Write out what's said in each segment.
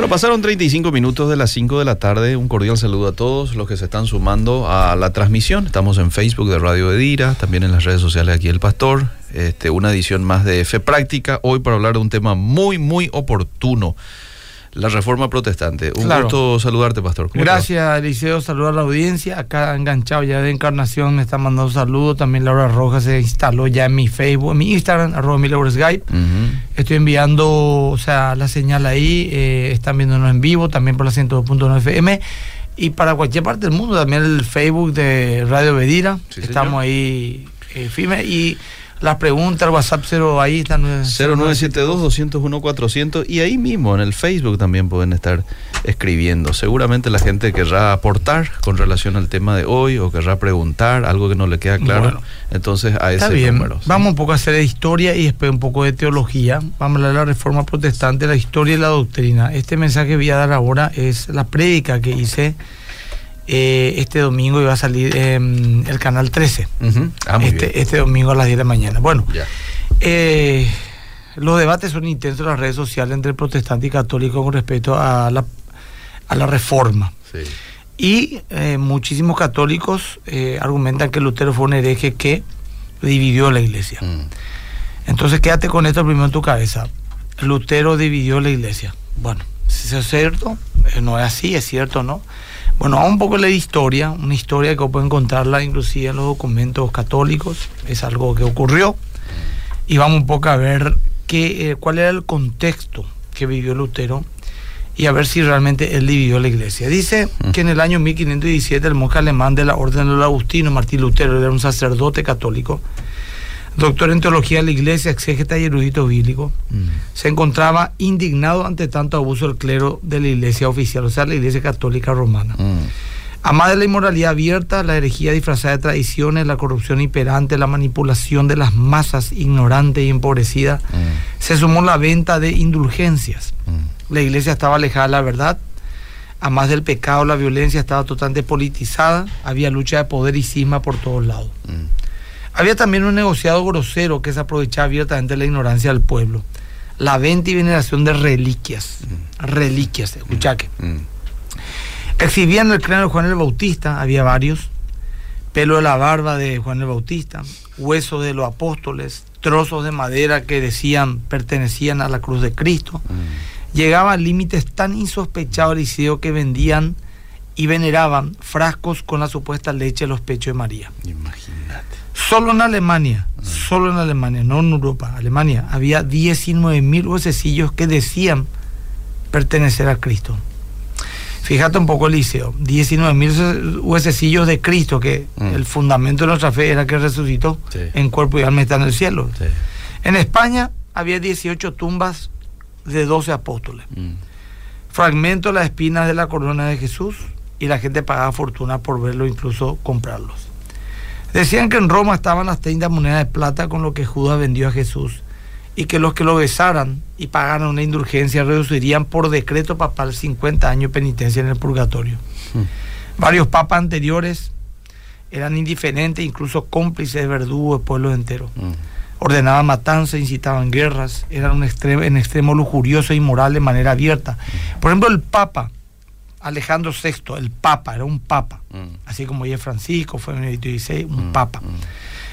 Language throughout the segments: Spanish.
Bueno, pasaron 35 minutos de las 5 de la tarde. Un cordial saludo a todos los que se están sumando a la transmisión. Estamos en Facebook de Radio Edira, también en las redes sociales aquí El Pastor. Este, una edición más de Fe Práctica, hoy para hablar de un tema muy, muy oportuno la reforma protestante. Un gusto saludarte, Pastor. Gracias, Eliseo. Saludar a la audiencia. Acá enganchado ya de Encarnación me está mandando saludos. También Laura Rojas se instaló ya en mi Facebook, en mi Instagram, arroba mi Skype. Estoy enviando, o sea, la señal ahí. Eh, están viéndonos en vivo, también por la 102.9 FM. Y para cualquier parte del mundo, también el Facebook de Radio Bedira. Estamos ahí eh, firmes. Y las preguntas, el WhatsApp 0, ahí están. 0972-201-400 y ahí mismo en el Facebook también pueden estar escribiendo. Seguramente la gente querrá aportar con relación al tema de hoy o querrá preguntar algo que no le queda claro. Entonces a ese bien. número. Vamos un poco a hacer de historia y después un poco de teología. Vamos a hablar de la reforma protestante, la historia y la doctrina. Este mensaje que voy a dar ahora es la prédica que hice eh, este domingo iba a salir en el canal 13. Ah, este, este, domingo a las 10 de la mañana. Bueno, eh, los debates son intensos en las redes sociales entre protestante y católico con respecto a la, a la reforma. Y eh, muchísimos católicos argumentan que Lutero fue un hereje que dividió la iglesia. Mm. Entonces quédate con esto primero en tu cabeza. Lutero dividió la iglesia. Bueno, si es cierto, no es así, es cierto, ¿no? Bueno, un poco la historia, una historia que puede encontrarla inclusive en los documentos católicos, es algo que ocurrió. Y vamos un poco a ver qué, eh, cuál era el contexto que vivió Lutero y a ver si realmente él dividió la iglesia. Dice que en el año 1517 el monje alemán de la Orden del Agustino, Martín Lutero, era un sacerdote católico, doctor en teología de la iglesia, exégeta y erudito bíblico, mm. se encontraba indignado ante tanto abuso del clero de la iglesia oficial, o sea, la iglesia católica romana. Mm. Amada de la inmoralidad abierta, la herejía disfrazada de tradiciones, la corrupción imperante, la manipulación de las masas ignorantes y empobrecidas, mm. se sumó la venta de indulgencias. La iglesia estaba alejada de la verdad, a más del pecado, la violencia estaba totalmente politizada, había lucha de poder y cisma por todos lados. Había también un negociado grosero que se aprovechaba abiertamente de la ignorancia del pueblo. La venta y veneración de reliquias. Mm. Reliquias, escucha que. Mm. Exhibían el cráneo de Juan el Bautista, había varios. Pelo de la barba de Juan el Bautista, huesos de los apóstoles, trozos de madera que decían pertenecían a la cruz de Cristo. Mm. Llegaba a límites tan insospechados liceo que vendían y veneraban frascos con la supuesta leche de los pechos de María. Imagínate. Solo en Alemania, solo en Alemania, no en Europa, Alemania, había 19 mil huesecillos que decían pertenecer a Cristo. Fíjate un poco, Eliseo, 19 mil huesecillos de Cristo, que mm. el fundamento de nuestra fe era que resucitó en cuerpo y alma está en el cielo. En España había 18 tumbas de 12 apóstoles. Mm. Fragmentos de las espinas de la corona de Jesús y la gente pagaba fortuna por verlo, incluso comprarlos. Decían que en Roma estaban las 30 monedas de plata con lo que Judas vendió a Jesús y que los que lo besaran y pagaran una indulgencia reducirían por decreto papal 50 años de penitencia en el purgatorio. Hmm. Varios papas anteriores eran indiferentes, incluso cómplices de verdugos de pueblos enteros. Hmm. Ordenaban matanzas, incitaban guerras, eran un extremo, en extremo lujurioso e inmoral de manera abierta. Hmm. Por ejemplo, el Papa Alejandro VI, el Papa, era un Papa, mm. así como ya Francisco fue en el 16, un mm, Papa. Mm.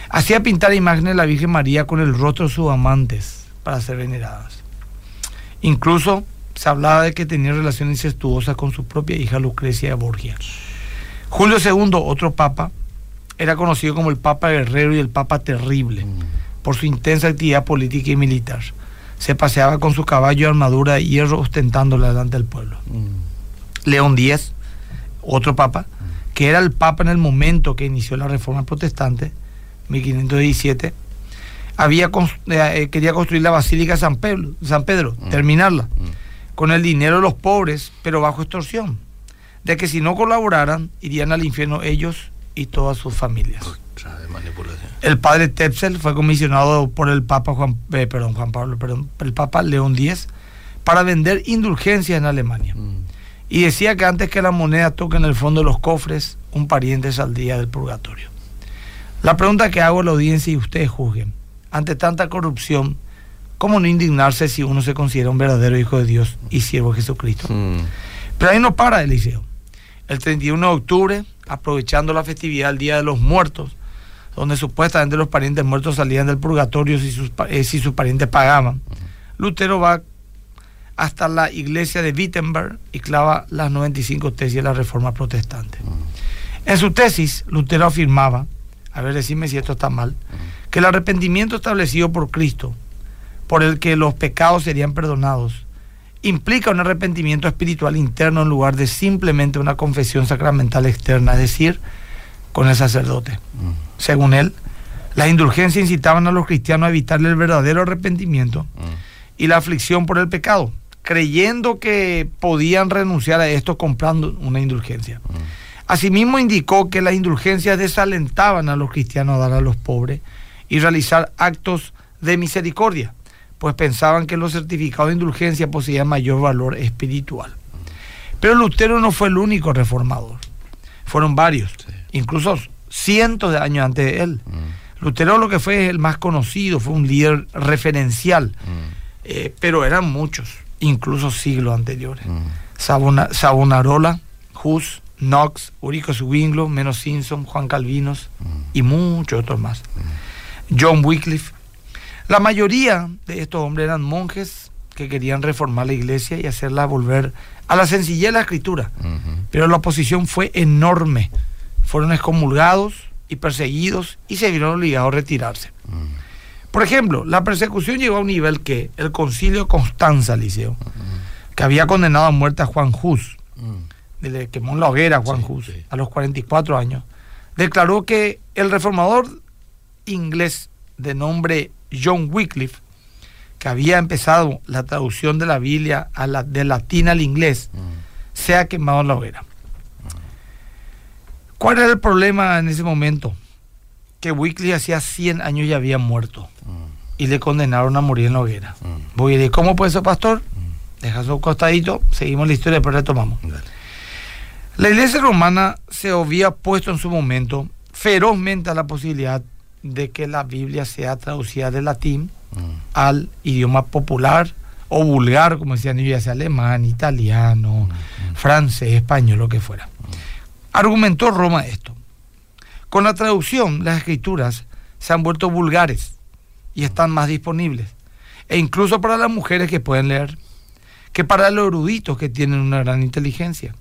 Hacía pintar imágenes de la Virgen María con el rostro de sus amantes para ser veneradas. Incluso se hablaba de que tenía relaciones incestuosas con su propia hija Lucrecia de Borgia. Julio II, otro papa, era conocido como el Papa Guerrero y el Papa Terrible por su intensa actividad política y militar. Se paseaba con su caballo de armadura de hierro ostentándola delante del pueblo. León X, otro papa, que era el papa en el momento que inició la reforma protestante, 1517, había, eh, quería construir la Basílica de San Pedro, San Pedro mm. terminarla, mm. con el dinero de los pobres, pero bajo extorsión, de que si no colaboraran, irían al infierno ellos y todas sus familias. El padre Tepsel fue comisionado por el Papa Juan, eh, perdón, Juan Pablo, perdón, el Papa León X para vender indulgencias en Alemania. Mm y decía que antes que la moneda toque en el fondo de los cofres, un pariente saldría del purgatorio. La pregunta que hago a la audiencia y ustedes juzguen, ante tanta corrupción, ¿cómo no indignarse si uno se considera un verdadero hijo de Dios y siervo de Jesucristo? Mm. Pero ahí no para Eliseo. El 31 de octubre, aprovechando la festividad del Día de los Muertos, donde supuestamente los parientes muertos salían del purgatorio si sus, eh, si sus parientes pagaban, Lutero va hasta la iglesia de Wittenberg y clava las 95 tesis de la Reforma Protestante. En su tesis, Lutero afirmaba, a ver, decime si esto está mal, que el arrepentimiento establecido por Cristo, por el que los pecados serían perdonados, implica un arrepentimiento espiritual interno en lugar de simplemente una confesión sacramental externa, es decir, con el sacerdote. Según él, las indulgencias incitaban a los cristianos a evitar el verdadero arrepentimiento y la aflicción por el pecado, creyendo que podían renunciar a esto comprando una indulgencia. Asimismo indicó que las indulgencias desalentaban a los cristianos a dar a los pobres y realizar actos de misericordia, pues pensaban que los certificados de indulgencia poseían mayor valor espiritual. Pero Lutero no fue el único reformador, fueron varios, incluso cientos de años antes de él. Lutero lo que fue el más conocido, fue un líder referencial, eh, pero eran muchos, incluso siglos anteriores. Sabona- Savonarola, Hus, Knox, Urico Zwinglo, Menos Simpson, Juan Calvinos y muchos otros más. John Wycliffe. La mayoría de estos hombres eran monjes que querían reformar la iglesia y hacerla volver a la sencillez de la escritura. Pero la oposición fue enorme. Fueron excomulgados y perseguidos y se vieron obligados a retirarse. Por ejemplo, la persecución llegó a un nivel que el concilio Constanza, Liceo, que había condenado a muerte a Juan Hus, le quemó en la hoguera a Juan Sí, Hus sí. a los 44 años, declaró que el reformador inglés de nombre John Wycliffe, que había empezado la traducción de la Biblia a la, de latín al inglés, se ha quemado en la hoguera. ¿Cuál era el problema en ese momento? Que Wycliffe hacía 100 años ya había muerto y le condenaron a morir en la hoguera. Voy a decir, ¿cómo puede ser pastor? Deja su costadito, seguimos la historia, pero retomamos. La iglesia romana se había puesto en su momento ferozmente a la posibilidad de que la Biblia sea traducida del latín al idioma popular o vulgar, como decían ellos, ya sea alemán, italiano, francés, español, lo que fuera. Argumentó Roma esto. Con la traducción, las escrituras se han vuelto vulgares y están más disponibles. E incluso para las mujeres que pueden leer, que para los eruditos que tienen una gran inteligencia.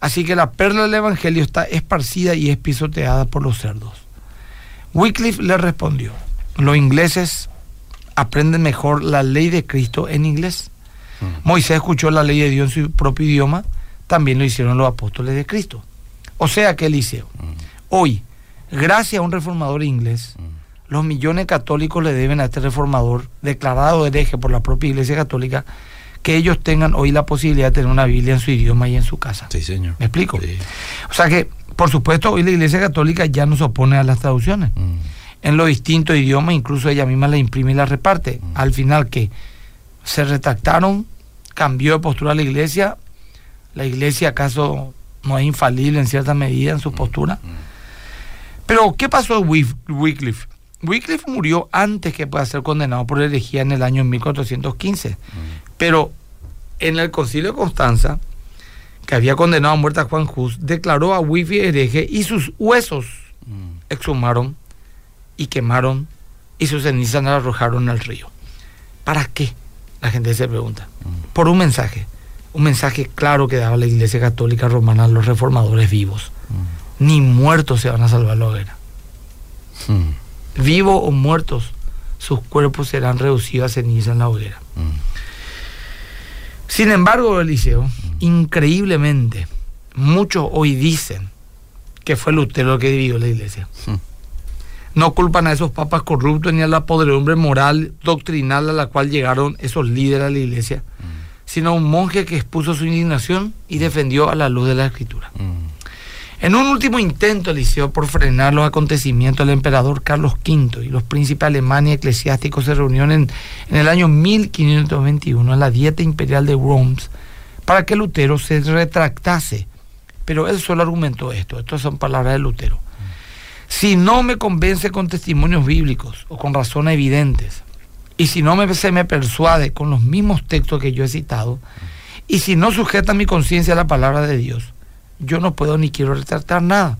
Así que la perla del Evangelio está esparcida y es pisoteada por los cerdos. Wycliffe le respondió, los ingleses aprenden mejor la ley de Cristo en inglés. Moisés escuchó la ley de Dios en su propio idioma, también lo hicieron los apóstoles de Cristo. O sea que Eliseo, hoy, gracias a un reformador inglés, los millones de católicos le deben a este reformador, declarado hereje por la propia Iglesia Católica, que ellos tengan hoy la posibilidad de tener una Biblia en su idioma y en su casa. Sí, señor. ¿Me explico? Sí. O sea que, por supuesto, hoy la Iglesia Católica ya no se opone a las traducciones. Mm. En los distintos idiomas, incluso ella misma la imprime y la reparte. Al final, que se retractaron, cambió de postura la Iglesia. La Iglesia, acaso, no es infalible en cierta medida en su postura. Pero, ¿qué pasó de Wycliffe? Wycliffe murió antes que pueda ser condenado por herejía en el año 1415. Pero en el concilio de Constanza, que había condenado a muerte a Juan Hus, declaró a Wycliffe hereje y sus huesos exhumaron y quemaron y sus cenizas las arrojaron al río. ¿Para qué? La gente se pregunta. Por un mensaje. Un mensaje claro que daba la Iglesia Católica Romana a los reformadores vivos. Ni muertos se van a salvar la hoguera. Mm. Vivos o muertos, sus cuerpos serán reducidos a ceniza en la hoguera. Mm. Sin embargo, Eliseo, increíblemente, muchos hoy dicen que fue Lutero el que dividió la iglesia. No culpan a esos papas corruptos ni a la podredumbre moral doctrinal a la cual llegaron esos líderes de la iglesia, sino a un monje que expuso su indignación y defendió a la luz de la escritura. En un último intento, Eliseo, por frenar los acontecimientos, el emperador Carlos V y los príncipes alemanes y eclesiásticos se reunieron en, en el año 1521 en la dieta imperial de Worms para que Lutero se retractase. Pero él solo argumentó esto, estas son palabras de Lutero. Si no me convence con testimonios bíblicos o con razones evidentes y si no me, se me persuade con los mismos textos que yo he citado, y si no sujeta mi conciencia a la palabra de Dios, yo no puedo ni quiero retratar nada,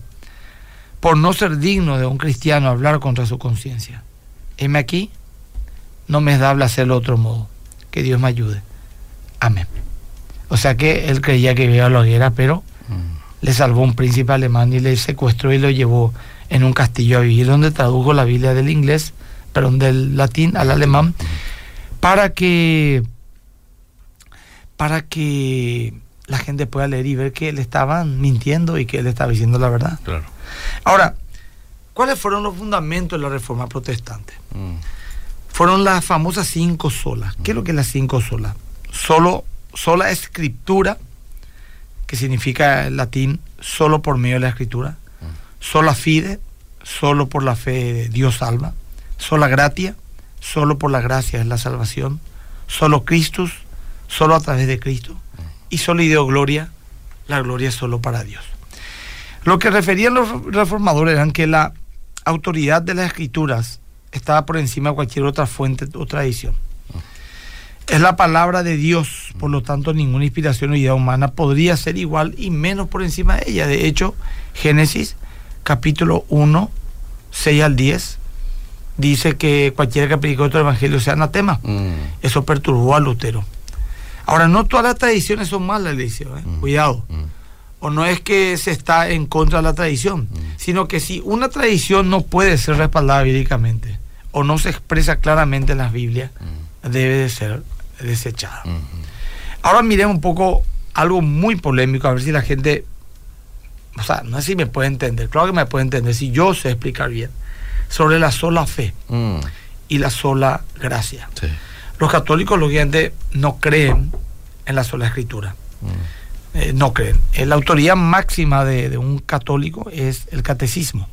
por no ser digno de un cristiano hablar contra su conciencia. Heme aquí, no me es dable hacerlo de otro modo. Que Dios me ayude. Amén. O sea que él creía que iba a la hoguera, pero le salvó un príncipe alemán y le secuestró y lo llevó en un castillo a vivir, donde tradujo la Biblia del inglés, perdón, del latín al alemán, para que para que la gente pueda leer y ver que él estaban mintiendo y que él estaba diciendo la verdad. Claro. Ahora, ¿cuáles fueron los fundamentos de la reforma protestante? Mm. Fueron las famosas cinco solas. ¿Qué es lo que es las cinco solas? Solo, sola escritura, que significa en latín solo por medio de la escritura. Sola fide, solo por la fe Dios salva. Sola gratia, solo por la gracia es la salvación. Solo Christus, solo a través de Cristo. Y solo Ideo Gloria, la gloria es solo para Dios. Lo que referían los reformadores eran que la autoridad de las escrituras estaba por encima de cualquier otra fuente o tradición. Es la palabra de Dios, por lo tanto ninguna inspiración o idea humana podría ser igual y menos por encima de ella. De hecho, Génesis capítulo 1, 6 al 10, dice que cualquiera que predique otro evangelio sea anatema. Mm. Eso perturbó a Lutero. Ahora, no todas las tradiciones son malas, le dice, ¿eh? cuidado. Mm. O no es que se está en contra de la tradición, sino que si una tradición no puede ser respaldada bíblicamente o no se expresa claramente en las Biblias, debe de ser desechada. Mm. Ahora miremos un poco algo muy polémico, a ver si la gente, o sea, no sé si me puede entender, claro que me puede entender, si yo sé explicar bien, sobre la sola fe Mm. y la sola gracia. Sí. Los católicos, lógicamente, no creen en la sola escritura. Mm. Eh, no creen. Eh, la autoridad máxima de, de un católico es el catecismo.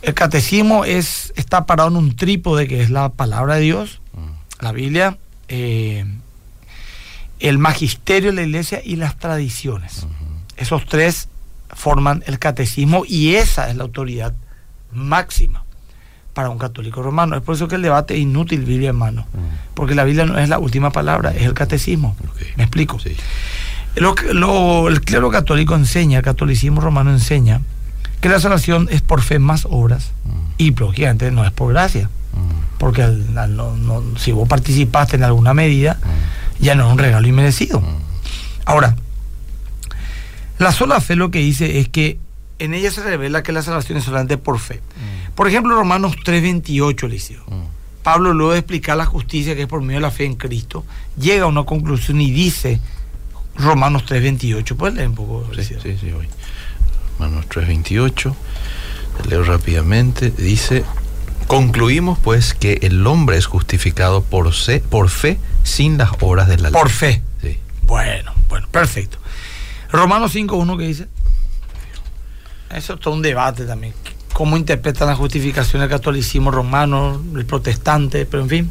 El catecismo es, está parado en un trípode que es la palabra de Dios, Mm. la Biblia, eh, el magisterio de la iglesia y las tradiciones. Esos tres forman el catecismo y esa es la autoridad máxima para un católico romano. Es por eso que el debate es inútil, Biblia hermano, Mm. porque la Biblia no es la última palabra, es el catecismo. ¿Me explico? Sí. Lo que- lo- el clero católico enseña, el catolicismo romano enseña, que la salvación es por fe más obras y lógicamente no es por gracia, porque al- al no- no- si vos participaste en alguna medida, ya no es un regalo inmerecido. Ahora, la sola fe lo que dice es que en ella se revela que la salvación es solamente por fe. Por ejemplo, Romanos 3:28, Eliseo. Mm. Pablo, luego de explicar la justicia que es por medio de la fe en Cristo, llega a una conclusión y dice Romanos 3:28. ¿Puedes leer un poco? Sí, Eliseo? sí, sí, voy. Romanos 3.28, leo rápidamente, dice, concluimos pues que el hombre es justificado por, se- por fe sin las obras de la ley. Por fe. Sí. Bueno, bueno, perfecto. Romanos 5.1 que dice. Eso es todo un debate también. ¿Cómo interpretan la justificación del catolicismo romano, el protestante, pero en fin?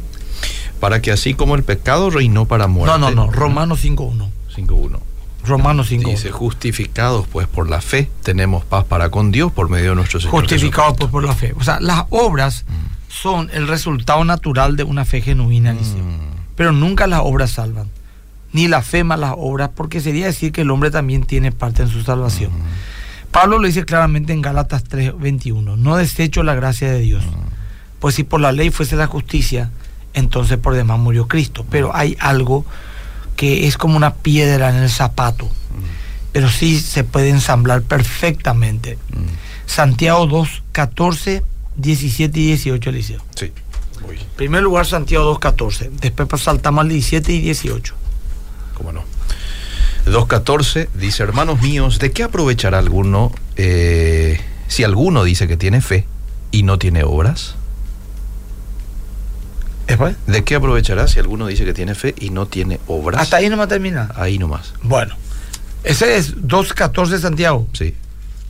Para que así como el pecado reinó para muerte. No, no, no. Romanos 5.1. 5.1. Romanos Dice, 5.1. justificados pues por la fe, tenemos paz para con Dios por medio de nuestro Señor. Justificados pues, por la fe. O sea, las obras son el resultado natural de una fe genuina. Mm. Pero nunca las obras salvan. Ni la fe más las obras, porque sería decir que el hombre también tiene parte en su salvación. Pablo lo dice claramente en Gálatas 3:21. No desecho la gracia de Dios. Pues si por la ley fuese la justicia, entonces por demás murió Cristo. Pero hay algo que es como una piedra en el zapato. Pero sí se puede ensamblar perfectamente. Mm. Santiago 2, 14, 17 y 18, Eliseo. Sí. Voy. En primer lugar, Santiago 2, 14. Después pues, saltamos al 17 y 18. ¿Cómo no? 2.14 dice, hermanos míos, ¿de qué aprovechará alguno eh, si alguno dice que tiene fe y no tiene obras? ¿De qué aprovechará si alguno dice que tiene fe y no tiene obras? Hasta ahí no me termina. Ahí nomás. Bueno, ese es 2.14 Santiago. Sí.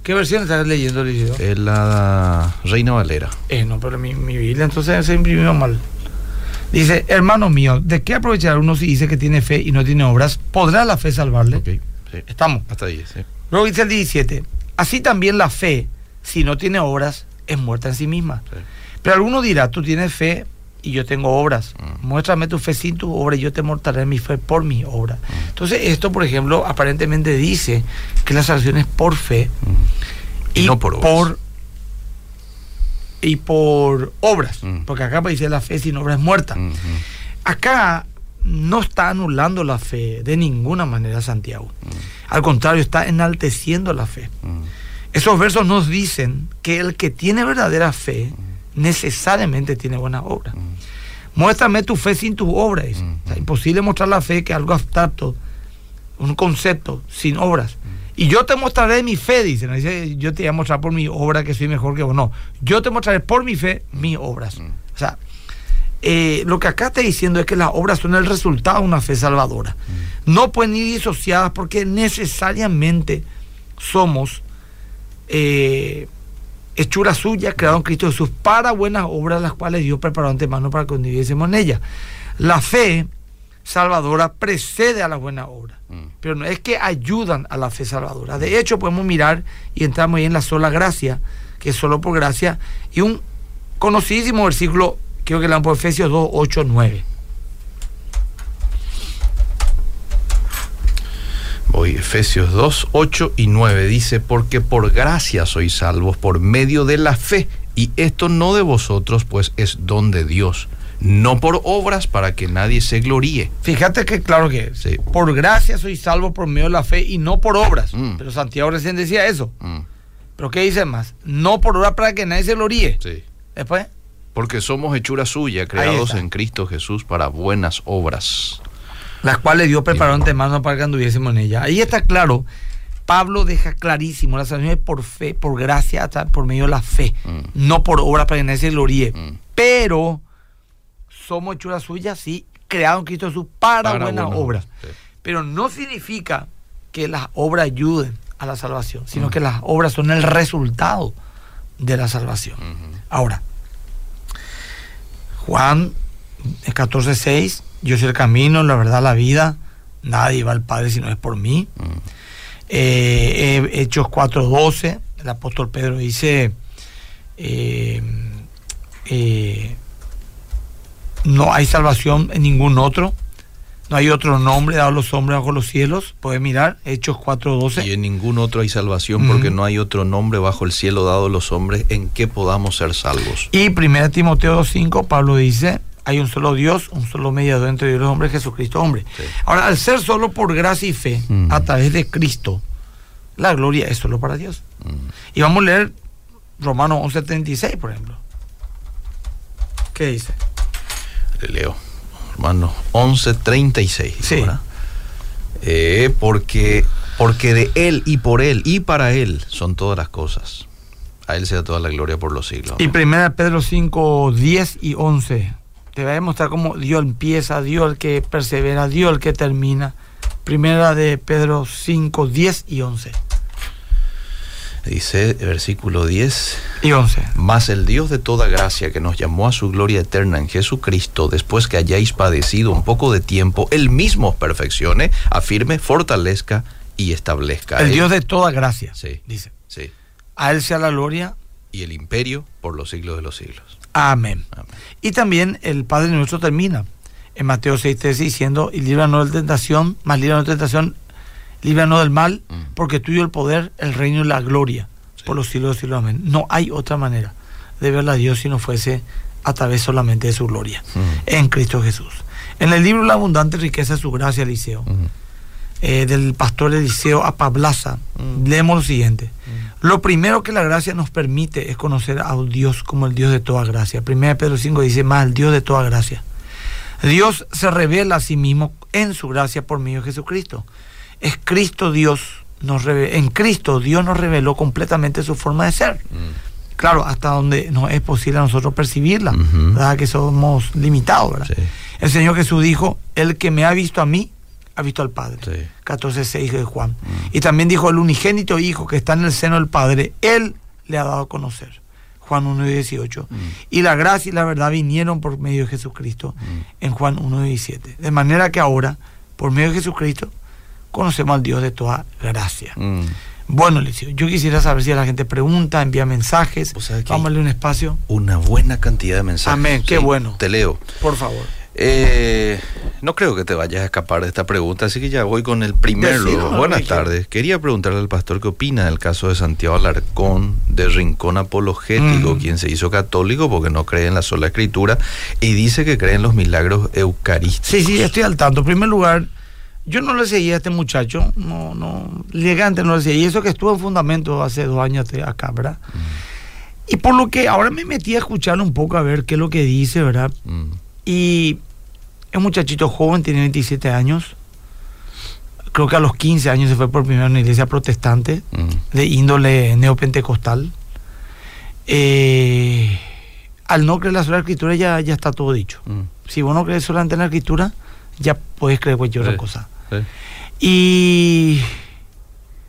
¿Qué versión estás leyendo, Eliseo? Es la Reina Valera. Eh, no, pero mi, mi Biblia entonces se imprimió mal. Dice, hermano mío, ¿de qué aprovechar uno si dice que tiene fe y no tiene obras? ¿Podrá la fe salvarle? Sí. Estamos. Hasta ahí, sí. Luego dice el 17, así también la fe, si no tiene obras, es muerta en sí misma. Sí. Pero alguno dirá, tú tienes fe y yo tengo obras. Mm. Muéstrame tu fe sin tu obra y yo te mostraré mi fe por mi obra. Mm. Entonces esto, por ejemplo, aparentemente dice que la salvación es por fe Y no por obras. Y por obras. Mm. Porque acá dice la fe sin obra es muerta. Ujú. Acá no está anulando la fe de ninguna manera Santiago. Mm. Al contrario, está enalteciendo la fe. Mm. Esos versos nos dicen que el que tiene verdadera fe necesariamente tiene buena obra. Muéstrame tu fe sin tu obra. dice. Mm. O sea, imposible mostrar la fe que es algo abstracto, un concepto, sin obras. Y yo te mostraré mi fe, dice. No dice, yo te voy a mostrar por mi obra que soy mejor que vos. No, yo te mostraré por mi fe mis obras. Mm. O sea, eh, lo que acá está diciendo es que las obras son el resultado de una fe salvadora. No pueden ir disociadas porque necesariamente somos eh, hechura suya, creado en Cristo Jesús, para buenas obras, las cuales Dios preparó antemano para que anduviésemos en ellas. La fe salvadora precede a la buena obra, Mm. pero no es que ayudan a la fe salvadora. De hecho, podemos mirar y entramos ahí en la sola gracia, que es solo por gracia, y un conocidísimo versículo, creo que le por Efesios 2, 8, 9. Voy, Efesios 2, 8 y 9 dice, porque por gracia sois salvos por medio de la fe, y esto no de vosotros, pues es don de Dios, no por obras para que nadie se gloríe. Fíjate que claro que Sí. por gracia soy salvo por medio de la fe y no por obras. Mm. Pero Santiago recién decía eso. Mm, Pero ¿qué dice más? No por obras para que nadie se gloríe. sí. Después, Porque somos hechura suya, creados en Cristo Jesús para buenas obras. las cuales Dios preparó antemano para que anduviésemos en ella. Ahí está claro. Pablo deja clarísimo, la salvación es por fe, por gracia, por medio de la fe, Mm. no por obras para que nadie se gloríe. Pero somos hechura suya, sí, creado en Cristo Jesús para, Para buenas buenas obras. sí. Pero no significa que las obras ayuden a la salvación, sino que las obras son el resultado de la salvación. Ahora, Juan 14:6, yo soy el camino, la verdad, la vida, nadie va al Padre si no es por mí. Mm. Eh, eh, Hechos 4:12, el apóstol Pedro dice, eh, eh, no hay salvación en ningún otro, no hay otro nombre dado a los hombres bajo los cielos, puede mirar, Hechos 4:12. Y en ningún otro hay salvación, porque no hay otro nombre bajo el cielo dado a los hombres en que podamos ser salvos. Y 1 Timoteo 2.5, Pablo dice, hay un solo Dios, un solo mediador entre Dios y los hombres, Jesucristo hombre. Sí. Ahora, al ser solo por gracia y fe, Mm. a través de Cristo, la gloria es solo para Dios. Mm. Y vamos a leer Romanos 11.36, por ejemplo. ¿Qué dice? Le leo. Hermano, 11.36. Sí. Eh, porque, porque de Él y por Él y para Él son todas las cosas. A Él sea toda la gloria por los siglos. Y. 1 Pedro 5, 10 y 11. Te va a demostrar cómo Dios empieza, Dios el que persevera, Dios el que termina. Primera de Pedro 5, 10 y 11. Dice versículo 10. Y 11. Mas el Dios de toda gracia que nos llamó a su gloria eterna en Jesucristo, después que hayáis padecido un poco de tiempo, Él mismo os perfeccione, afirme, fortalezca y establezca. El Él- Dios de toda gracia. Sí. Dice. Sí. A Él sea la gloria. Y el imperio por los siglos de los siglos. Amén. Amén. Y también el Padre nuestro termina en Mateo 6.13 diciendo, y líbranos de tentación, más líbranos de tentación, líbranos del mal, Mm. Porque tuyo el poder, el reino y la gloria, Sí. por los siglos de los siglos. Amén. No hay otra manera de verla a Dios si no fuese a través solamente de su gloria, en Cristo Jesús. En el libro La abundante riqueza de su gracia, Eliseo, eh, del pastor Eliseo a Pablaza, leemos lo siguiente. Lo primero que la gracia nos permite es conocer a Dios como el Dios de toda gracia. 1 Pedro 5 dice más, el Dios de toda gracia. Dios se revela a sí mismo en su gracia por medio de Jesucristo. Es Cristo Dios, nos en Cristo Dios nos reveló completamente su forma de ser. Mm. Claro, hasta donde no es posible a nosotros percibirla, Ujú. ¿verdad? que somos limitados. ¿verdad? Sí. El Señor Jesús dijo, el que me ha visto a mí, ha visto al Padre. Sí. 14.6 de Juan. Mm. Y también dijo, el unigénito Hijo que está en el seno del Padre, Él le ha dado a conocer. Juan 1.18. Mm. Y la gracia y la verdad vinieron por medio de Jesucristo en Juan 1.17. De manera que ahora, por medio de Jesucristo, conocemos al Dios de toda gracia. Mm. Bueno, Liceo, yo quisiera saber si la gente pregunta, envía mensajes. O sea Vamos a darle un espacio. Una buena cantidad de mensajes. Amén, qué bueno. Te leo. Por favor. Eh, no creo que te vayas a escapar de esta pregunta, así que ya voy con el primero. Buenas tardes. Quería preguntarle al pastor qué opina del caso de Santiago Alarcón de Rincón Apologético, Mm. quien se hizo católico porque no cree en la sola escritura y dice que cree en los milagros eucarísticos. Sí, sí, estoy al tanto. En primer lugar, yo no le seguía a este muchacho, no, no, elegante no le seguía. Y eso que estuvo en fundamento hace dos años acá, ¿verdad? Y por lo que ahora me metí a escucharlo un poco a ver qué es lo que dice, ¿verdad? Mm, Y es un muchachito joven, tiene 27 años. Creo que a los 15 años se fue por primera vez a una iglesia protestante mm, de índole neopentecostal. Eh, al no creer la sola escritura ya, ya está todo dicho. mm. Si vos no crees solamente en la escritura, ya puedes creer cualquier Sí. otra cosa. Sí. Y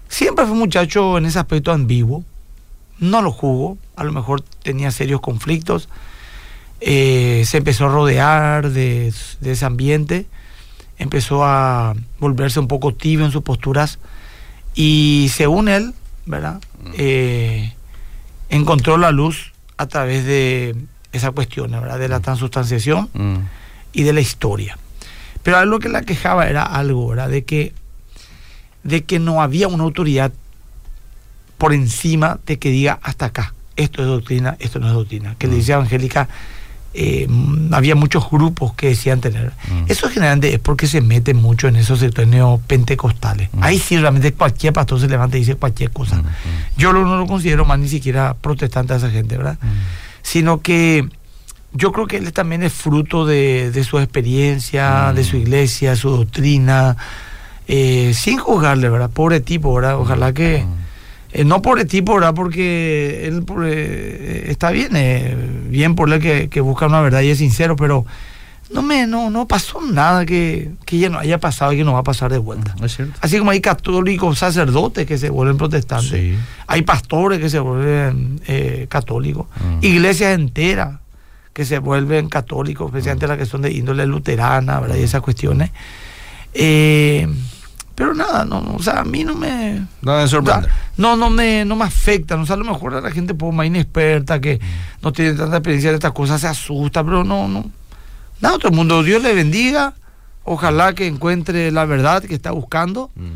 siempre fue un muchacho en ese aspecto ambiguo. No lo juzgo, a lo mejor tenía serios conflictos. Eh, se empezó a rodear de, de ese ambiente, empezó a volverse un poco tibio en sus posturas y según él, ¿verdad? Eh, encontró la luz a través de esa cuestión, ¿verdad? De la transustanciación Mm, y de la historia. Pero a lo que la quejaba era algo, ¿verdad? De que, de que no había una autoridad por encima de que diga hasta acá, esto es doctrina, esto no es doctrina. Que la Mm. iglesia evangélica eh, había muchos grupos que decían tener. Mm. Eso generalmente es porque se mete mucho en esos sectores neopentecostales. Mm. Ahí sí realmente cualquier pastor se levanta y dice cualquier cosa. Yo lo- no lo considero más ni siquiera protestante a esa gente, ¿verdad? sino que yo creo que él también es fruto de, de su experiencia, Mm. de su iglesia, su doctrina, eh, sin juzgarle, ¿verdad? Pobre tipo, ¿verdad? Ojalá que... mm. eh, no pobre tipo, ¿verdad? Porque él eh, está bien, eh, bien por él que, que busca una verdad y es sincero, pero no me no, no pasó nada que, que ya no haya pasado y que no va a pasar de vuelta. Es cierto. Así como hay católicos sacerdotes que se vuelven protestantes. Sí. Hay pastores que se vuelven católicos, Mm. iglesias enteras que se vuelven católicos, especialmente Mm. las que son de índole luterana, ¿verdad? Y esas cuestiones. Eh, pero nada, no, o sea, a mí no me. Nada de sorprender. No, no me, no me afecta. No, o sea, a lo mejor a la gente poco más inexperta que Mm. no tiene tanta experiencia de estas cosas se asusta, pero no, no. Nada, todo el mundo, Dios le bendiga. Ojalá que encuentre la verdad que está buscando. Mm.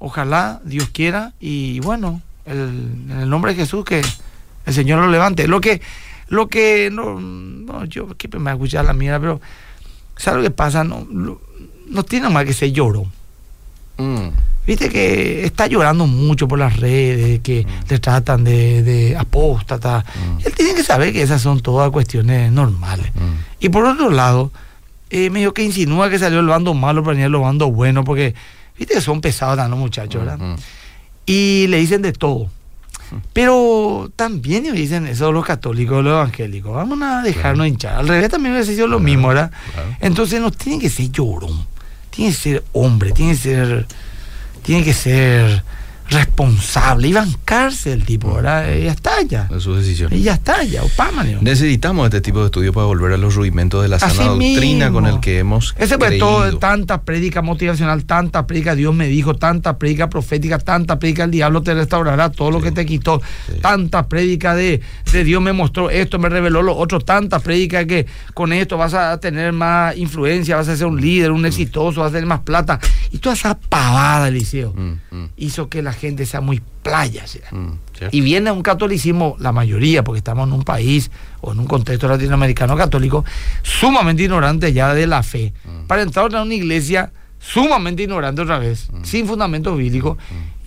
Ojalá Dios quiera y bueno, el- en el nombre de Jesús que el Señor lo levante. Lo que, lo que, no, no yo que me escuchar la mierda, pero ¿sabes lo que pasa? No, lo- no tiene más que ser lloro. Mm. Viste que está llorando mucho por las redes, que le tratan de, de apóstata. Mm. Él tiene que saber que esas son todas cuestiones normales. Mm. Y por otro lado, eh, medio que insinúa que salió el bando malo para venir el bando bueno, porque viste que son pesados ¿no, muchachos, ¿verdad? Mm. y le dicen de todo. Pero también ellos dicen eso los católicos, los evangélicos. Vamos a dejarnos hinchar. Al revés también hubiese sido lo Claro, mismo, ¿verdad? claro. Entonces no tiene que ser llorón, tiene que ser hombre, tiene que ser, tiene que ser responsable y bancarse el tipo, ¿verdad? Y ya está ya. De sus decisiones. Y ya está ya, opámane. Necesitamos este tipo de estudio para volver a los rudimentos de la sana Así doctrina mismo. con el que hemos Ese fue creído. todo, tanta prédica motivacional, tanta prédica Dios me dijo, tanta prédica profética, tanta prédica el diablo te restaurará todo lo que te quitó, Sí. tanta prédica de, de Dios me mostró esto, me reveló lo otro, tanta prédica que con esto vas a tener más influencia, vas a ser un líder, un exitoso, vas a tener más plata. Y toda esa pavada, Eliseo, Mm, mm, hizo que la gente sea muy playa. mm. Y viene un catolicismo, la mayoría, porque estamos en un país o en un contexto latinoamericano católico, sumamente ignorante ya de la fe. Mm. Para entrar a una iglesia sumamente ignorante otra vez, sin fundamentos bíblicos,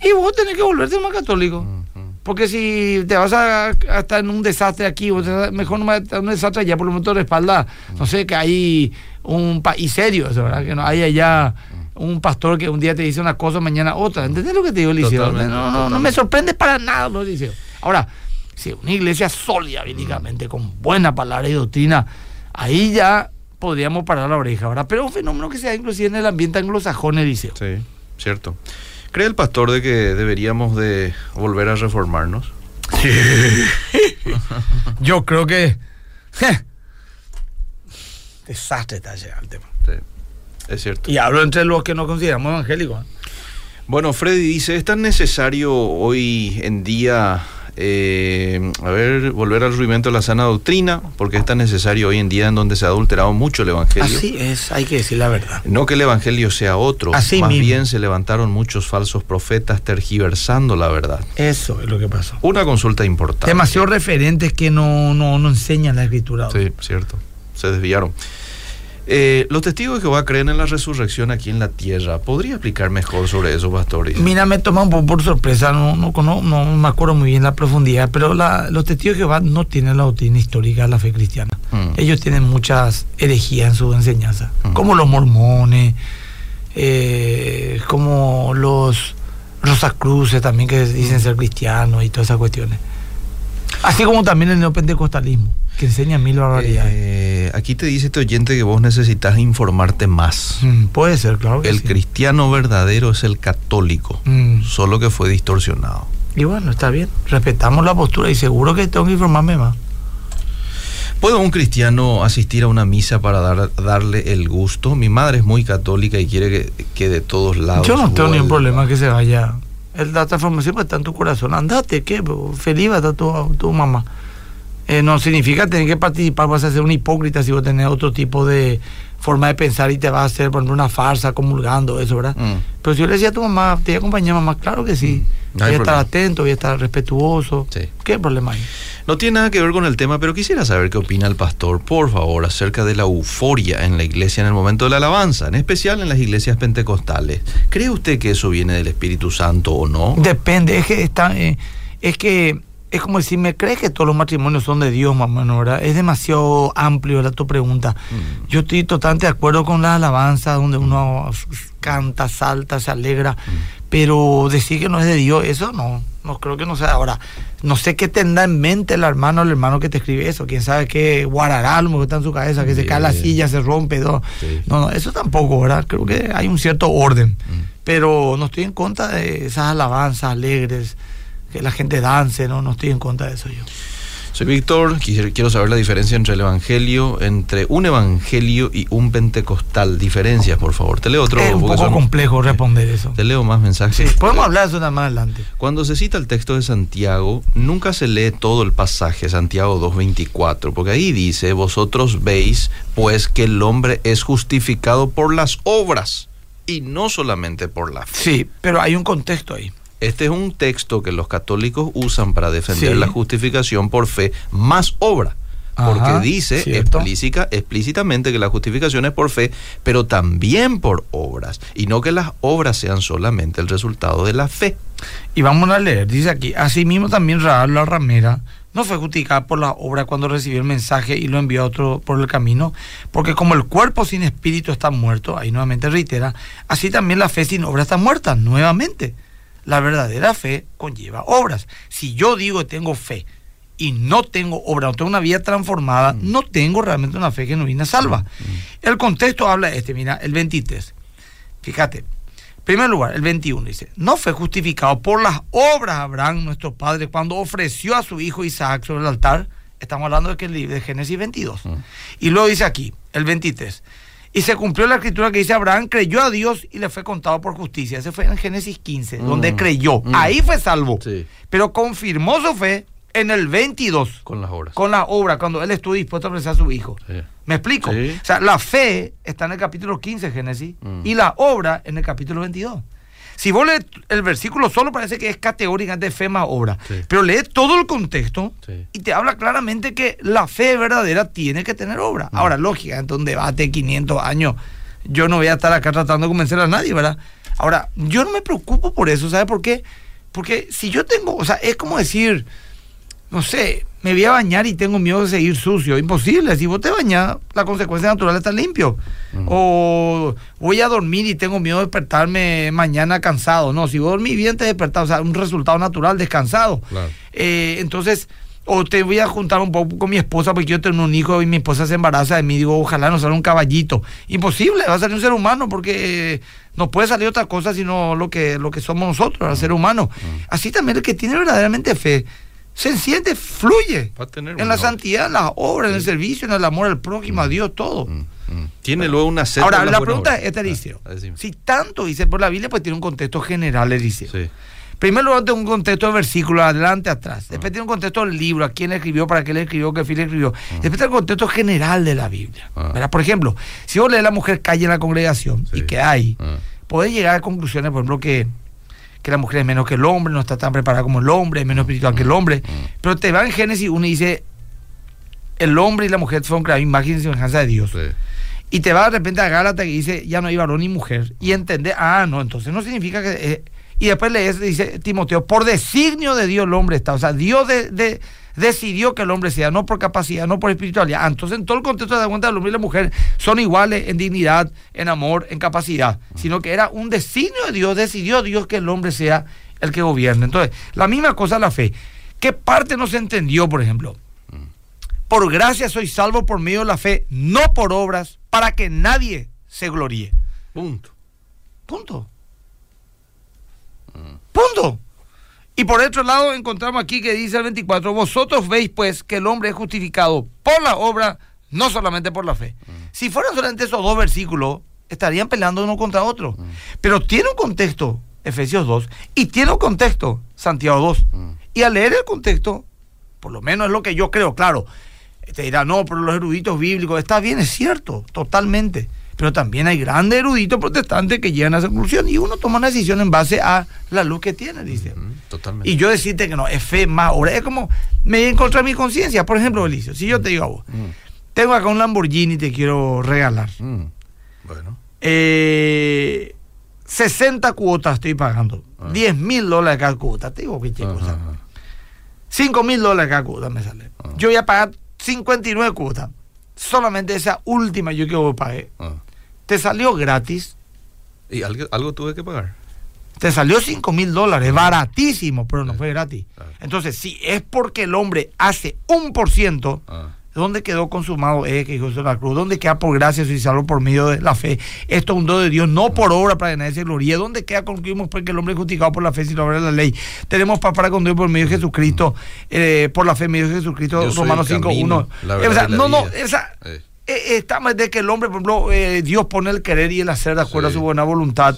y vos tenés que volverte más católico. Mm, mm. Porque si te vas a, a estar en un desastre aquí, o te- mejor no estar en un desastre allá, por lo menos te respalda, no sé, que hay un país serio, ¿verdad? Que no hay allá un pastor que un día te dice una cosa, mañana otra. ¿Entendés lo que te digo, Eliseo? No, no, no me sorprende para nada, lo Eliseo. Ahora, si una iglesia sólida bíblicamente, con buena palabra y doctrina, ahí ya podríamos parar la oreja, ¿verdad? Pero un fenómeno que se da inclusive en el ambiente anglosajón, Eliseo. Sí, cierto. ¿Cree el pastor de que deberíamos de volver a reformarnos? Yo creo que. Desastre está llegando el tema. Es cierto. Y hablo entre los que nos consideramos evangélicos. Bueno, Freddy dice, ¿es tan necesario hoy en día, eh, a ver, volver al rudimento de la sana doctrina? Porque es tan necesario hoy en día en donde se ha adulterado mucho el Evangelio. Así es, hay que decir la verdad. No que el Evangelio sea otro, Así más mismo. bien se levantaron muchos falsos profetas tergiversando la verdad. Eso es lo que pasó. Una consulta importante. Demasiados referentes que no, no, no enseñan la escritura. Sí, cierto. Se desviaron. Eh, los testigos de Jehová creen en la resurrección aquí en la tierra. ¿Podría explicar mejor sobre eso, pastor? Mira, me toma un poco por sorpresa, no, no, no me acuerdo muy bien la profundidad, pero la- los testigos de Jehová no tienen la doctrina histórica de la fe cristiana. Mm. Ellos tienen muchas herejías en su enseñanza, Mm. como los mormones, eh, como los Rosacruces también que dicen ser cristianos y todas esas cuestiones. Así como también el neopentecostalismo, que enseña mil barbaridades. Eh, aquí te dice este oyente que vos necesitas informarte más. Mm, puede ser, claro. que El sí. cristiano verdadero es el católico, Mm. solo que fue distorsionado. Y bueno, está bien, respetamos la postura y seguro que tengo que informarme más. ¿Puede un cristiano asistir a una misa para dar, darle el gusto? Mi madre es muy católica y quiere que, que de todos lados. Yo no tengo ningún problema que se vaya. El- La transformación está en tu corazón. Andate, ¿qué? Feliz va a estar tu, tu mamá. Eh, no significa tener que participar, vas a ser un hipócrita si vos tenés otro tipo de forma de pensar y te vas a hacer, por ejemplo, una farsa comulgando, eso, ¿verdad? Mm. Pero si yo le decía a tu mamá, te voy a acompañar, mamá, claro que sí. Mm. No voy a estar atento, voy a estar respetuoso. Sí. ¿Qué problema hay? No tiene nada que ver con el tema, pero quisiera saber qué opina el pastor, por favor, acerca de la euforia en la iglesia en el momento de la alabanza, en especial en las iglesias pentecostales. ¿Cree usted que eso viene del Espíritu Santo o no? Depende, es que está, eh, es que es como decir, ¿me crees que todos los matrimonios son de Dios, mamá? No, ¿verdad? Es demasiado amplio la tu pregunta. Mm. Yo estoy totalmente de acuerdo con la alabanza, donde uno canta, salta, se alegra, Mm. pero decir que no es de Dios, eso no, no creo que no sea. Ahora, no sé qué tendrá en mente la hermana o el hermano que te escribe eso, quién sabe qué guarará, lo que está en su cabeza, que se cae la silla, se rompe, no. Sí. No, no, eso tampoco, ¿verdad? Creo que hay un cierto orden. Mm. Pero no estoy en contra de esas alabanzas alegres, que la gente dance, no, no estoy en contra de eso yo. Soy Víctor, quiero saber la diferencia entre el evangelio, entre un evangelio y un pentecostal. Diferencias, por favor. Te leo otro. es un poco son- complejo responder eso. Te leo más mensajes. Sí, podemos hablar de eso nada más adelante. Cuando se cita el texto de Santiago, nunca se lee todo el pasaje, Santiago 2.24, porque ahí dice, vosotros veis pues que el hombre es justificado por las obras y no solamente por la fe. Sí, pero hay un contexto ahí. Este es un texto que los católicos usan para defender Sí. la justificación por fe más obra. Porque Ajá, dice explícita- explícitamente que la justificación es por fe, pero también por obras. Y no que las obras sean solamente el resultado de la fe. Y vamos a leer, dice aquí, asimismo también Raab la ramera no fue justificada por la obra cuando recibió el mensaje y lo envió a otro por el camino, porque como el cuerpo sin espíritu está muerto, ahí nuevamente reitera, así también la fe sin obra está muerta, nuevamente. La verdadera fe conlleva obras. Si yo digo que tengo fe y no tengo obra, no tengo una vida transformada, no tengo realmente una fe que no viene salva. El contexto habla de este, mira, el 23. Fíjate, en primer lugar, el 21 dice, no fue justificado por las obras Abraham, nuestro padre, cuando ofreció a su hijo Isaac sobre el altar. Estamos hablando de, que el libro de Génesis 22. Mm. Y luego dice aquí, el 23. Y se cumplió la escritura que dice Abraham creyó a Dios y le fue contado por justicia. Ese fue en Génesis 15, Mm. donde creyó. Mm. Ahí fue salvo. Sí. Pero confirmó su fe en el 22 Con las obras. con la obra, cuando él estuvo dispuesto a ofrecer a su hijo. Sí. ¿Me explico? Sí. O sea, la fe está en el capítulo 15 de Génesis Mm. y la obra en el capítulo 22. Si vos lees el versículo solo parece que es categóricamente fe más obra, Sí. pero lees todo el contexto Sí. y te habla claramente que la fe verdadera tiene que tener obra. Mm. Ahora, lógica, en un debate de 500 años, yo no voy a estar acá tratando de convencer a nadie, ¿verdad? Ahora, yo no me preocupo por eso, ¿sabes por qué? Porque si yo tengo, o sea, es como decir, no sé, me voy a bañar y tengo miedo de seguir sucio. Imposible. Si vos te bañas, la consecuencia natural está limpio. Mm. O voy a dormir y tengo miedo de despertarme mañana cansado. No, si vos dormís bien te despertás. O sea, un resultado natural, descansado. Claro. Eh, entonces, o te voy a juntar un poco con mi esposa porque yo tengo un hijo y mi esposa se embaraza de mí. Digo, ojalá no salga un caballito. Imposible, va a salir un ser humano porque eh, no puede salir otra cosa sino lo que, lo que somos nosotros, el ser humano. Así también el que tiene verdaderamente fe se siente, fluye Va a tener en la obra. santidad, en las obras, en el servicio, en el amor al prójimo, a Dios, todo. Mm. Mm. Tiene luego una serie Ahora, la pregunta es, Eliseo. Ah, si tanto dice por la Biblia, pues tiene un contexto general, Eliseo. Sí. Primero lugar, tiene un contexto de versículo, adelante, atrás. Después tiene un contexto del libro, a quién escribió, para qué le escribió, qué fin le escribió. Después tiene un contexto general de la Biblia. Por ejemplo, si vos lees la mujer calle en la congregación y que hay, podés llegar a conclusiones, por ejemplo, que que la mujer es menos que el hombre, no está tan preparada como el hombre, es menos espiritual que el hombre. Pero te va en Génesis, uno dice, el hombre y la mujer son creados imagen y semejanza de Dios. Y te va de repente a Gálatas que dice, ya no hay varón ni mujer. Y entender, ah, no, entonces no significa que... Eh, y después lees, dice Timoteo, por designio de Dios el hombre está. O sea, Dios de, decidió que el hombre sea, no por capacidad, no por espiritualidad. Ah, entonces, en todo el contexto de la cuenta, el hombre y la mujer son iguales en dignidad, en amor, en capacidad. Sino que era un designio de Dios, decidió Dios que el hombre sea el que gobierne. Entonces, la misma cosa la fe. ¿Qué parte no se entendió, por ejemplo? Por gracia soy salvo por medio de la fe, no por obras, para que nadie se gloríe. Punto. Punto. Punto. Y por otro lado encontramos aquí que dice el 24, vosotros veis pues que el hombre es justificado por la obra, no solamente por la fe. Si fueran solamente esos dos versículos, estarían peleando uno contra otro. Pero tiene un contexto, Efesios 2, y tiene un contexto, Santiago 2. Y al leer el contexto, por lo menos es lo que yo creo, claro, te dirá, no, pero los eruditos bíblicos, está bien, es cierto, totalmente. Pero también hay grandes eruditos protestantes que llegan a esa conclusión y uno toma una decisión en base a la luz que tiene, dice. totalmente. Y yo decirte que no, es fe más, ahora es como, me encontré mi conciencia. Por ejemplo, Elicio, si yo te digo a vos, tengo acá un Lamborghini y te quiero regalar. Bueno. 60 eh, cuotas estoy pagando. 10 ah. mil dólares cada cuota. Te digo que cosa. 5 mil dólares cada cuota me sale. Ah. Yo voy a pagar 59 cuotas. Solamente esa última yo que pagué. Ah. Te salió gratis. ¿Y algo, algo tuve que pagar? Te salió 5 mil dólares, baratísimo, pero no fue gratis. Entonces, si es porque el hombre hace un por ciento, ¿Dónde quedó consumado es que Jesús la cruz? ¿Dónde queda por gracia y salvo por medio de la fe? Esto es un don de Dios, no por obra para que nadie se gloríe. ¿Dónde queda concluimos porque el hombre es justificado por la fe sin obra de la ley? Tenemos paz para con Dios por medio de Jesucristo, eh, por la fe en medio de Jesucristo, Romanos 5, 1. no, no, esa, eh. Eh, estamos de que el hombre, por ejemplo, Dios pone el querer y el hacer de acuerdo a su buena voluntad.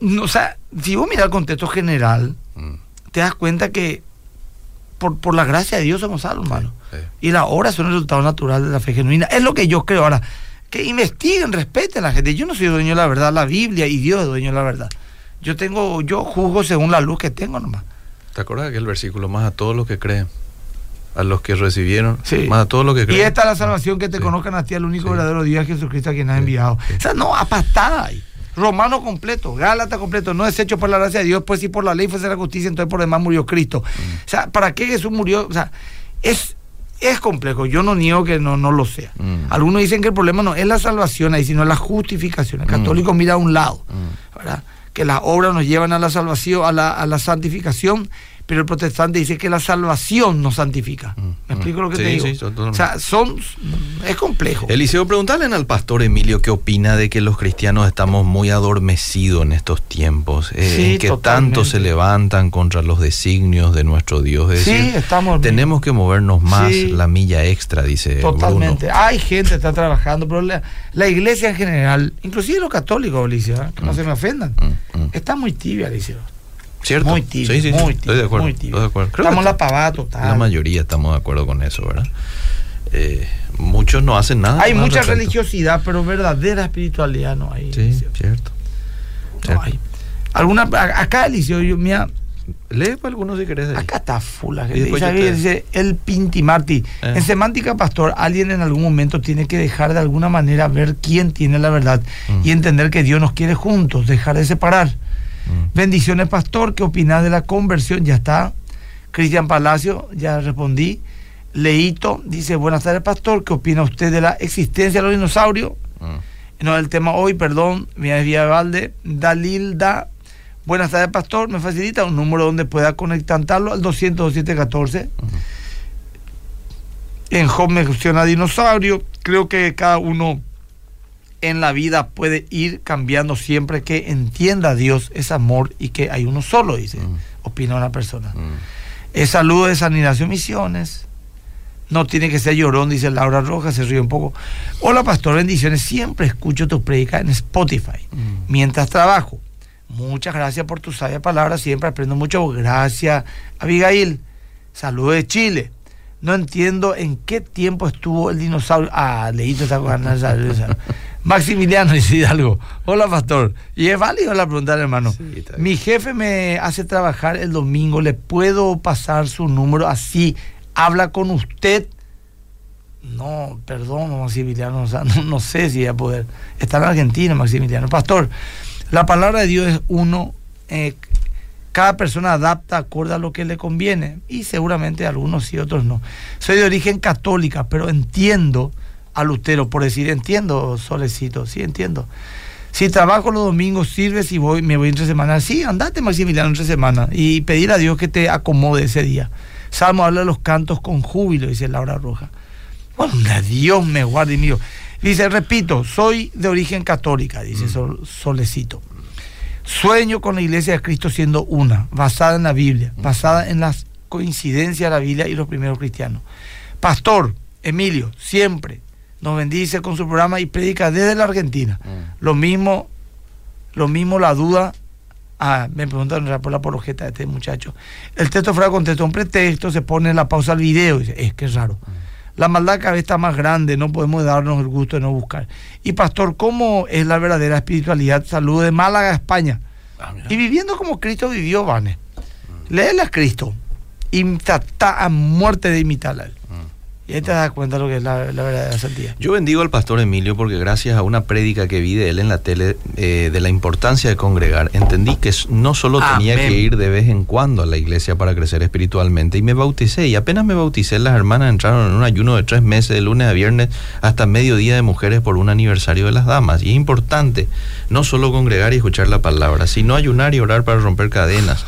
o sea, si vos miras el contexto general, mm. te das cuenta que por, la gracia de Dios somos salvos, hermano. Y la obra son el resultado natural de la fe genuina. Es lo que yo creo ahora. Que investiguen, respeten a la gente. Yo no soy dueño de la verdad, la Biblia y Dios es dueño de la verdad. Yo tengo, yo juzgo según la luz que tengo nomás. ¿Te acuerdas de aquel versículo? Más a todos los que creen, a los que recibieron, más a todos los que creen. Y esta es la salvación que te conozcan a ti, el único verdadero Dios, Jesucristo, a quien has enviado. O sea, no, apastada ahí. Romano completo, Gálata completo, no es hecho por la gracia de Dios, pues si por la ley fuese la justicia, entonces por demás murió Cristo. Mm. O sea, ¿para qué Jesús murió? O sea, es, es complejo, yo no niego que no, no lo sea. Mm. Algunos dicen que el problema no es la salvación ahí, sino la justificación. El mm. católico mira a un lado, ¿verdad? que las obras nos llevan a la salvación, a la, a la santificación, pero el protestante dice que la salvación nos santifica. Mm, ¿Me mm. explico lo que te digo? Sí, o sea, son, es complejo. Eliseo, preguntarle al pastor Emilio qué opina de que los cristianos estamos muy adormecidos en estos tiempos, eh, que tanto se levantan contra los designios de nuestro Dios. sí, estamos. Tenemos que movernos más la milla extra, dice. Totalmente. Hay gente que está trabajando, pero la, iglesia en general, inclusive los católicos, Eliseo, ¿eh? que no mm. se me ofendan, está muy tibia, Eliseo. ¿Cierto? Muy tibio, sí, sí, muy tibio, estoy de acuerdo. Muy tibio. estamos en la pavada total. La mayoría estamos de acuerdo con eso, ¿verdad? Eh, muchos no hacen nada. Hay mucha religiosidad, pero verdadera espiritualidad no hay. Sí, cierto. No hay. Alguna, acá, Eliseo, yo, mira, Lee pues, algunos si querés. Acá está full Dice el Pinti Marti. Eh. En semántica pastor, alguien en algún momento tiene que dejar de alguna manera ver quién tiene la verdad mm. y entender que Dios nos quiere juntos, dejar de separar. Mm. Bendiciones, pastor. ¿Qué opina de la conversión? Ya está. Cristian Palacio, ya respondí. Leito dice: Buenas tardes, pastor. ¿Qué opina usted de la existencia de los dinosaurios? Mm. No es el tema hoy, perdón. Mi Vía Valde. Dalilda. Buenas tardes, pastor. Me facilita un número donde pueda conectarlo al 200 14 En Home me funciona dinosaurio. Creo que cada uno en la vida puede ir cambiando siempre que entienda Dios es amor y que hay uno solo, dice, mm. opina una persona. Mm. Es saludo de San Ignacio Misiones. No tiene que ser llorón, dice Laura Rojas, se ríe un poco. Hola, pastor, bendiciones. Siempre escucho tus predicas en Spotify Mm. mientras trabajo. Muchas gracias por tu sabia palabra, siempre aprendo mucho. Gracias, Abigail. Saludos de Chile. No entiendo en qué tiempo estuvo el dinosaurio. Ah, leíto esta cosa. Maximiliano dice Hidalgo. Hola, pastor. Y es válido la pregunta, hermano. Sí. Mi jefe me hace trabajar el domingo. ¿Le puedo pasar su número así? ¿Habla con usted? No, perdón, Maximiliano. o sea, no, no sé si voy a poder. Está en Argentina, Maximiliano. Pastor, la palabra de Dios es uno. eh, cada persona adapta acorde a lo que le conviene. Y seguramente algunos sí, otros no. Soy de origen católica, pero entiendo a Lutero, por decir, entiendo, Solecito, sí entiendo. Si trabajo los domingos, sirve si voy, me voy entre semana. Sí, andate, Maximiliano, entre semana. Y pedir a Dios que te acomode ese día. Salmo habla de los cantos con júbilo, dice Laura Roja. Bueno, Dios me guarde mío. Dice, repito, soy de origen católica, dice Sol- Solecito. Sueño con la iglesia de Cristo siendo una, basada en la Biblia, basada en las coincidencias de la Biblia y los primeros cristianos. Pastor Emilio, siempre nos bendice con su programa y predica desde la Argentina. Mm. Lo mismo, lo mismo la duda. Ah, me preguntaron por la apologeta de este muchacho. El texto fuera de contexto, un pretexto, se pone la pausa al video. y Dice, es que es raro. La maldad cada vez está más grande, no podemos darnos el gusto de no buscar. Y pastor, ¿cómo es la verdadera espiritualidad? Saludos de Málaga, España. Ah. Y viviendo como Cristo vivió, Vane. Léele a Cristo. Y trata a muerte de imitarla a él. Y ahí te das cuenta de lo que es la, la verdadera santidad. Yo bendigo al pastor Emilio porque gracias a una prédica que vi de él en la tele eh, de la importancia de congregar, entendí que no solo tenía Amén. que ir de vez en cuando a la iglesia para crecer espiritualmente y me bauticé y apenas me bauticé las hermanas entraron en un ayuno de tres meses de lunes a viernes hasta mediodía de mujeres por un aniversario de las damas y es importante no solo congregar y escuchar la palabra, sino ayunar y orar para romper cadenas.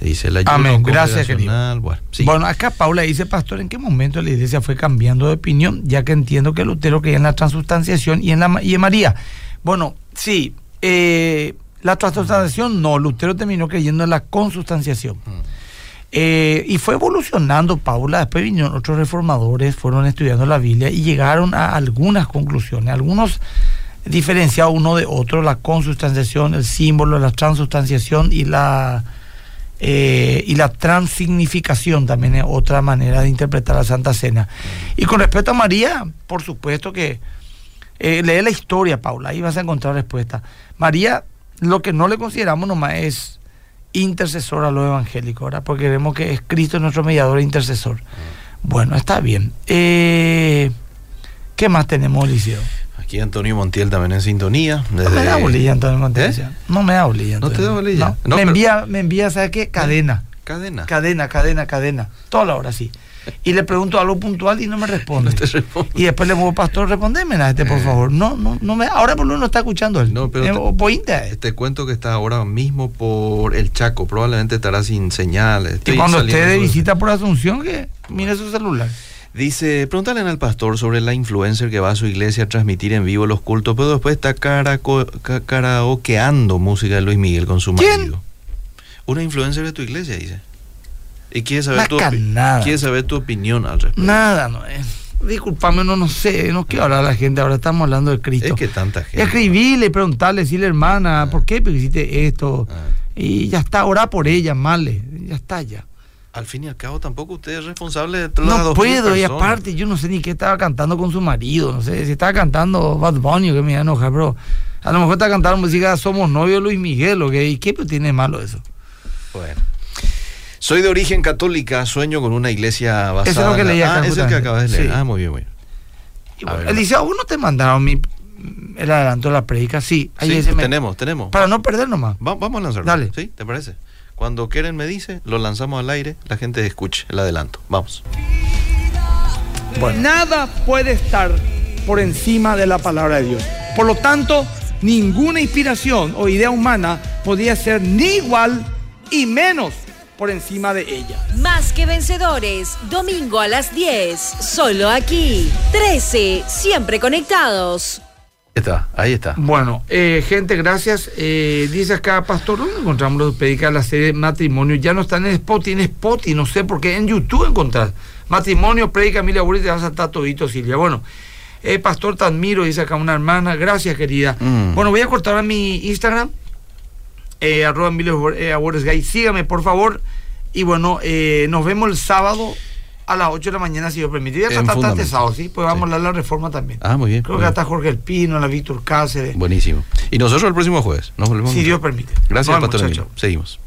Dice ayuno Amén. Gracias, querido. Bueno, sí. Bueno, acá Paula dice, pastor, ¿en qué momento la iglesia fue cambiando de opinión? Ya que entiendo que Lutero creía en la transustanciación y en, la, y en María. Bueno, sí, eh, la transustanciación no, Lutero terminó creyendo en la consustanciación. Mm. Eh, y fue evolucionando Paula, después vinieron otros reformadores, fueron estudiando la Biblia y llegaron a algunas conclusiones, algunos diferenciados uno de otro, la consustanciación, el símbolo, la transustanciación y la eh, y la transignificación también es otra manera de interpretar la Santa Cena. Y con respecto a María, por supuesto que eh, lee la historia, Paula, ahí vas a encontrar respuesta. María, lo que no le consideramos nomás es intercesor a lo evangélico, ¿verdad? Porque vemos que es Cristo nuestro mediador e intercesor. Bueno, está bien. Eh, ¿Qué más tenemos, Eliseo? Aquí Antonio Montiel también en sintonía. No me da bolilla, Antonio Montes. ¿Eh? No me da bolilla. ¿No te Antonio. da bolilla? No. No, me, pero- envía, me envía, ¿sabes qué? Cadena. Cadena. Cadena, cadena, cadena. Toda la hora, sí. Y le pregunto algo puntual y no me responde. No te responde. Y después le digo, pastor, respondeme a este, por Eh. favor. No, no, no me. Ahora por lo menos no está escuchando él. No, pero Eh, te- internet. Te cuento que está ahora mismo por el Chaco, probablemente estará sin señales. Y cuando esté de visita por Asunción, que mire su celular. Dice, pregúntale al pastor sobre la influencer que va a su iglesia a transmitir en vivo los cultos, pero después está caraco- ca- karaokeando música de Luis Miguel con su ¿Quién? marido. Una influencer de tu iglesia, dice. Y quiere saber, tu, opi- quiere saber tu opinión al respecto. Nada, no es. Disculpame, no, no sé, no quiero hablar a la gente, ahora estamos hablando de Cristo. Es que tanta gente. Escribirle, preguntarle, decirle, hermana, Ah. ¿por qué hiciste esto? Ah. Y ya está, orá por ella, male, ya está ya. Al fin y al cabo, tampoco usted es responsable de todas las No dos puedo, y aparte, yo no sé ni qué estaba cantando con su marido, no sé, si estaba cantando Bad Bunny, que me iba a enojar, pero a lo mejor está cantando música Somos Novios Luis Miguel, ¿o qué? ¿Y qué tiene malo eso? Bueno. Soy de origen católica, sueño con una iglesia basada Eso es lo que en la- leí acá, Ah, es el que acabas de leer. Sí. Ah, muy bien, muy bien. Y A bueno, Eliseo, ¿vos no te mandaron mi, el adelanto de la predica? Sí, ahí Sí, tenemos, tenemos. Para no perder nomás. Va- vamos a lanzarlo. Dale. ¿Sí? ¿Te parece? Cuando Keren me dice, lo lanzamos al aire, la gente escuche el adelanto. Vamos. Nada puede estar por encima de la palabra de Dios. Por lo tanto, ninguna inspiración o idea humana podía ser ni igual y menos por encima de ella. Más que vencedores, domingo a las 10, solo aquí. 13, siempre conectados. Está, ahí está. Bueno, eh, gente, gracias. Eh, dice acá, Pastor, ¿dónde encontramos los predicas la serie Matrimonio? Ya no están en Spotify, en Spotify, no sé por qué, en YouTube encontrar. Matrimonio, predica Emilia Burri, te vas a saltar todito, Silvia. Bueno, eh, Pastor, te admiro, dice acá una hermana. Gracias, querida. Mm. Bueno, voy a cortar a mi Instagram, eh, arroba Emilio eh. Sígame, por favor. Y bueno, eh, nos vemos el sábado a las 8 de la mañana, si Dios permite. Ya está este sábado, ¿sí? Pues vamos Sí. a hablar de la reforma también. Ah, muy bien. Creo muy que bien. hasta Jorge El Pino, la Víctor Cáceres. Buenísimo. Y nosotros el próximo jueves. Nos volvemos. Si. Dios permite. Gracias, Pastor. Seguimos.